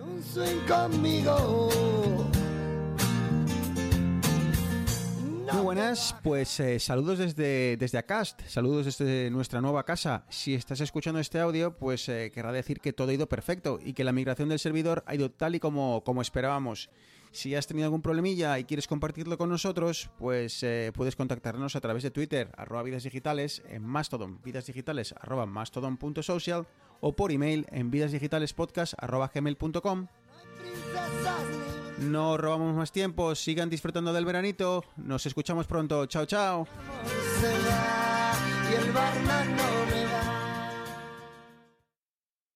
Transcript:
Un swing conmigo. Muy buenas, pues eh, saludos desde, desde Acast, saludos desde nuestra nueva casa. Si estás escuchando este audio, pues eh, querrá decir que todo ha ido perfecto y que la migración del servidor ha ido tal y como, como esperábamos. Si has tenido algún problemilla y quieres compartirlo con nosotros, pues eh, puedes contactarnos a través de Twitter, arroba vidas digitales, en Mastodon, vidasdigitales, arroba mastodon.social o por email en vidasdigitalespodcast, arroba gmail.com. Princesas ni No robamos más tiempo, sigan disfrutando del veranito, nos escuchamos pronto, chao chao.